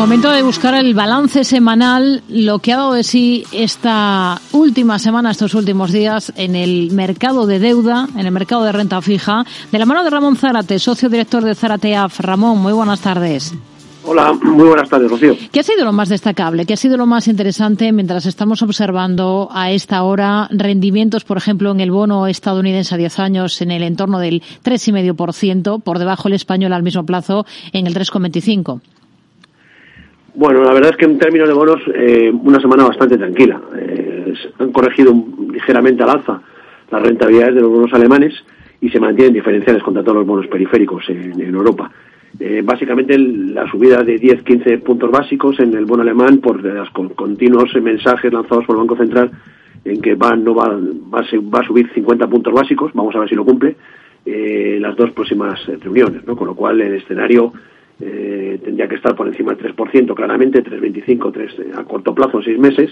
Momento de buscar el balance semanal, lo que ha dado de sí esta última semana, estos últimos días, en el mercado de deuda, en el mercado de renta fija, de la mano de Ramón Zárate, socio director de Zarateaf. Ramón, muy buenas tardes. Hola, muy buenas tardes, Rocío. ¿Qué ha sido lo más destacable? ¿Qué ha sido lo más interesante mientras estamos observando a esta hora rendimientos, por ejemplo, en el bono estadounidense a 10 años en el entorno del 3,5%, por debajo el español al mismo plazo en el 3,25%? Bueno, la verdad es que en términos de bonos, eh, una semana bastante tranquila. Eh, han corregido ligeramente al alza las rentabilidades de los bonos alemanes y se mantienen diferenciales contra todos los bonos periféricos en, Europa. Eh, básicamente la subida de 10-15 puntos básicos en el bono alemán por los continuos mensajes lanzados por el Banco Central en que va, no va, va, a subir 50 puntos básicos, vamos a ver si lo cumple, las dos próximas reuniones, ¿no? con lo cual el escenario eh, tendría que estar por encima del 3%, claramente, 3,25, 3 a corto plazo, 6 meses,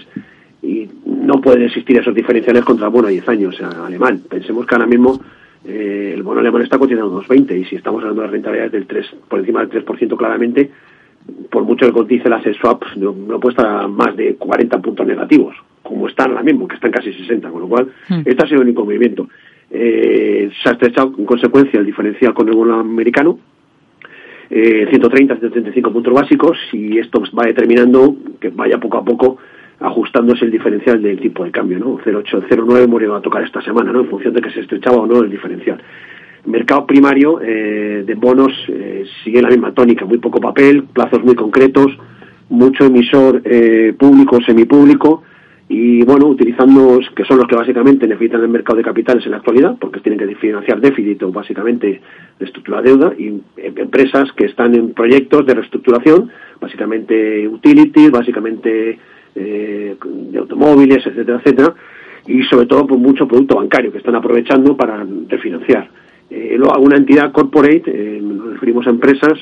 y no pueden existir esos diferenciales contra el bono a 10 años alemán. Pensemos que ahora mismo eh, el bono alemán está cotizando 2,20 y si estamos hablando de rentabilidades del 3, por encima del 3% claramente, por mucho que cotice la swap no, no, puede estar más de 40 puntos negativos, como están ahora mismo, que están casi 60, con lo cual hmm. este ha sido el único movimiento. Eh, se ha estrechado en consecuencia el diferencial con el bono americano, eh, 130, 135 puntos básicos y esto va determinando que vaya poco a poco ajustándose el diferencial del tipo de cambio, ¿no? 0,8, 0,9 murió a tocar esta semana, ¿no? En función de que se estrechaba o no el diferencial. Mercado primario eh, de bonos eh, sigue la misma tónica, muy poco papel, plazos muy concretos, mucho emisor eh, público, semipúblico, y bueno, utilizando, que son los que básicamente necesitan el mercado de capitales en la actualidad, porque tienen que financiar déficit o básicamente reestructurar deuda, y em, empresas que están en proyectos de reestructuración, básicamente utilities, básicamente eh, de automóviles, etcétera, etcétera, y sobre todo por mucho producto bancario que están aprovechando para refinanciar. Eh, luego, una entidad corporate, eh, nos referimos a empresas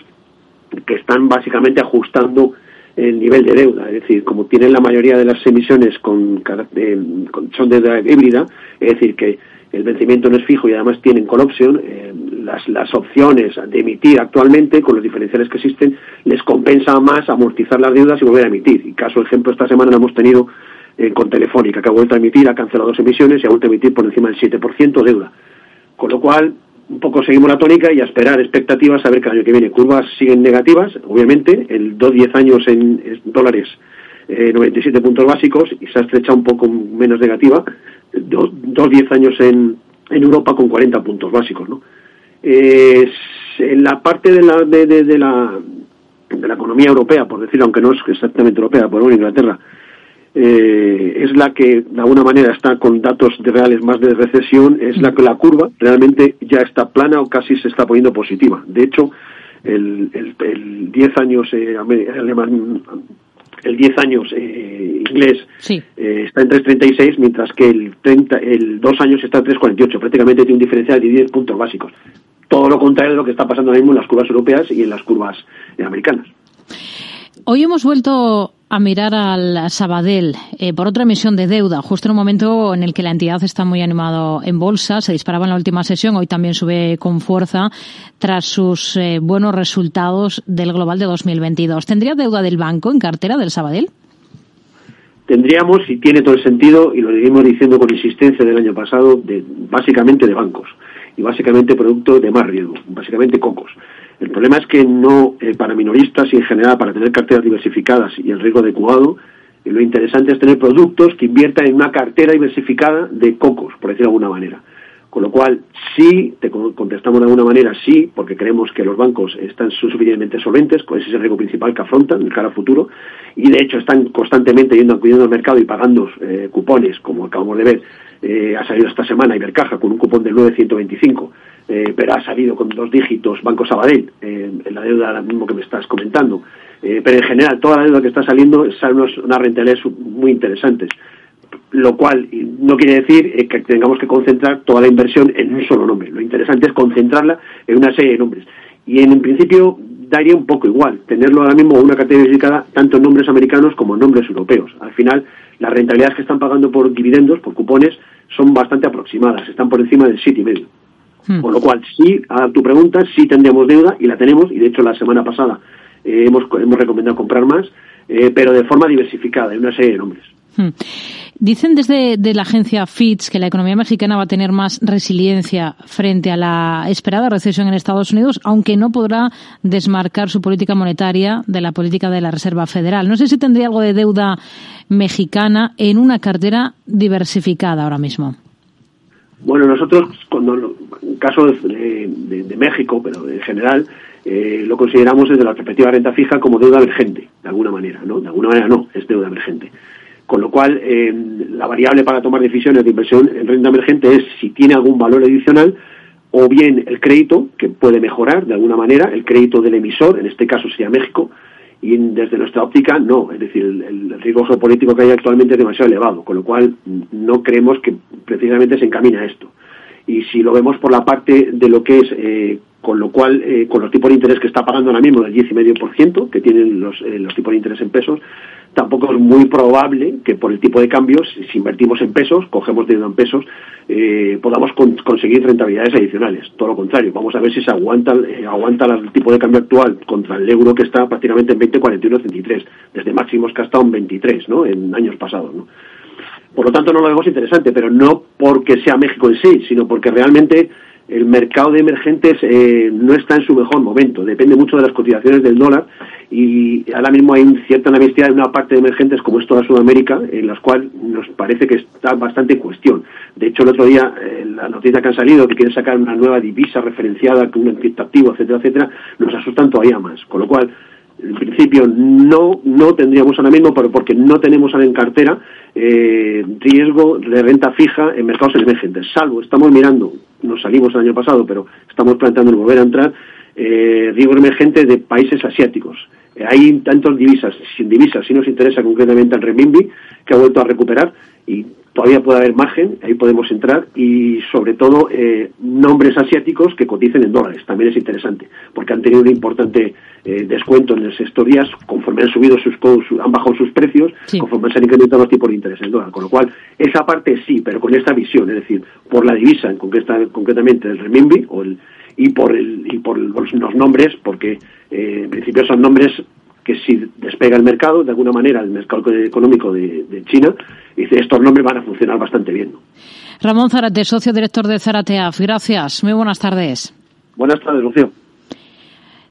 que están básicamente ajustando el nivel de deuda, es decir, como tienen la mayoría de las emisiones con, son de deuda híbrida, es decir, que el vencimiento no es fijo y además tienen call option, eh, las, las opciones de emitir actualmente, con los diferenciales que existen, les compensa más amortizar las deudas y volver a emitir. Y caso ejemplo, esta semana lo hemos tenido eh, con Telefónica, que ha vuelto a emitir, ha cancelado dos emisiones y ha vuelto a emitir por encima del 7% deuda. Con lo cual, un poco seguimos la tónica y a esperar expectativas a ver que el año que viene. Curvas siguen negativas, obviamente, el 2-10 años en dólares, 97 eh, puntos básicos y se ha estrechado un poco menos negativa, 2-10 años en, en Europa con 40 puntos básicos. ¿no? en la parte de la, de, de, la, de la economía europea, por decirlo, aunque no es exactamente europea, por ejemplo Inglaterra, eh, es la que de alguna manera está con datos de reales más de recesión, es la que la curva realmente ya está plana o casi se está poniendo positiva. De hecho, el, el, 10 años eh, alemán, el 10 años eh, inglés eh, está en 3.36, mientras que el, 30, el 2 años está en 3.48. Prácticamente tiene un diferencial de 10 puntos básicos. Todo lo contrario de lo que está pasando ahora mismo en las curvas europeas y en las curvas americanas. Hoy hemos vuelto a mirar al Sabadell eh, por otra emisión de deuda, justo en un momento en el que la entidad está muy animado en bolsa, se disparaba en la última sesión, hoy también sube con fuerza tras sus eh, buenos resultados del global de 2022. ¿Tendría deuda del banco en cartera del Sabadell? Tendríamos, y tiene todo el sentido, y lo seguimos diciendo con insistencia del año pasado, de, básicamente de bancos, y básicamente producto de más riesgo, básicamente cocos. El problema es que no, eh, para minoristas y en general para tener carteras diversificadas y el riesgo adecuado, eh, lo interesante es tener productos que inviertan en una cartera diversificada de cocos, por decirlo de alguna manera. Con lo cual, sí, te contestamos de alguna manera, sí, porque creemos que los bancos están suficientemente solventes, con ese es el riesgo principal que afrontan de cara al futuro, y de hecho están constantemente yendo acudiendo al mercado y pagando eh, cupones, como acabamos de ver, ha salido esta semana Ibercaja con un cupón del 925 eh, pero ha salido con dos dígitos Banco Sabadell, eh, en la deuda ahora mismo que me estás comentando. Eh, pero en general, toda la deuda que está saliendo sale unos, unas rentabilidades muy interesantes. Lo cual no quiere decir eh, que tengamos que concentrar toda la inversión en un solo nombre. Lo interesante es concentrarla en una serie de nombres. Y en, principio daría un poco igual tenerlo ahora mismo una categoría dedicada tanto en nombres americanos como en nombres europeos. Al final, las rentabilidades que están pagando por dividendos, por cupones, son bastante aproximadas, están por encima del medio. Hmm. Con lo cual, sí, a tu pregunta, sí tendríamos deuda y la tenemos, y de hecho la semana pasada hemos, hemos recomendado comprar más, pero de forma diversificada, en una serie de nombres. Hmm. Dicen desde de la agencia Fitch que la economía mexicana va a tener más resiliencia frente a la esperada recesión en Estados Unidos, aunque no podrá desmarcar su política monetaria de la política de la Reserva Federal. No sé si tendría algo de deuda mexicana en una cartera diversificada ahora mismo. Bueno, nosotros, cuando en caso de, México, pero en general, eh, lo consideramos desde la perspectiva renta fija como deuda emergente, de alguna manera, ¿no? De alguna manera no, es deuda emergente. Con lo cual, eh, la variable para tomar decisiones de inversión en renta emergente es si tiene algún valor adicional o bien el crédito, que puede mejorar de alguna manera, el crédito del emisor, en este caso sería México, y desde nuestra óptica no, es decir, el, riesgo geopolítico que hay actualmente es demasiado elevado, con lo cual no creemos que precisamente se encamine a esto. Y si lo vemos por la parte de lo que es, eh, con lo cual, eh, con los tipos de interés que está pagando ahora mismo, del 10,5%, que tienen los, los tipos de interés en pesos, tampoco es muy probable que por el tipo de cambios, si invertimos en pesos, cogemos dinero en pesos, eh, podamos conseguir rentabilidades adicionales. Todo lo contrario, vamos a ver si se aguanta, eh, aguanta el tipo de cambio actual contra el euro que está prácticamente en 20, 41, 33, desde máximos que ha estado en 23, ¿no? En años pasados, ¿no? Por lo tanto, no lo vemos interesante, pero no porque sea México en sí, sino porque realmente el mercado de emergentes eh, no está en su mejor momento. Depende mucho de las cotizaciones del dólar y ahora mismo hay cierta amnistía en una parte de emergentes como es toda Sudamérica, en las cuales nos parece que está bastante en cuestión. De hecho, el otro día, eh, la noticia que han salido, que quieren sacar una nueva divisa referenciada con un activo, etcétera, etcétera, nos asustan todavía más. Con lo cual, en principio no no tendríamos ahora mismo, pero porque no tenemos en cartera eh, riesgo de renta fija en mercados emergentes, salvo estamos mirando, nos salimos el año pasado, pero estamos planteando volver a entrar, eh, riesgo emergente de países asiáticos. Eh, hay tantos divisas, sin divisas, si nos interesa concretamente el renminbi, que ha vuelto a recuperar y todavía puede haber margen, ahí podemos entrar y sobre todo eh, nombres asiáticos que coticen en dólares, también es interesante, porque han tenido un importante eh, descuento en estos días conforme han subido sus, han bajado sus precios, conforme se han incrementado los tipos de interés en dólar, con lo cual esa parte sí, pero con esta visión, es decir, por la divisa, en concreta, concretamente el renminbi o el, y por el, y por los, nombres, porque eh, en principio son nombres que si despega el mercado, de alguna manera, el mercado económico de, China, dice, estos nombres van a funcionar bastante bien. Ramón Zarate, socio director de Zarateaf, gracias. Muy buenas tardes. Buenas tardes, Lucio.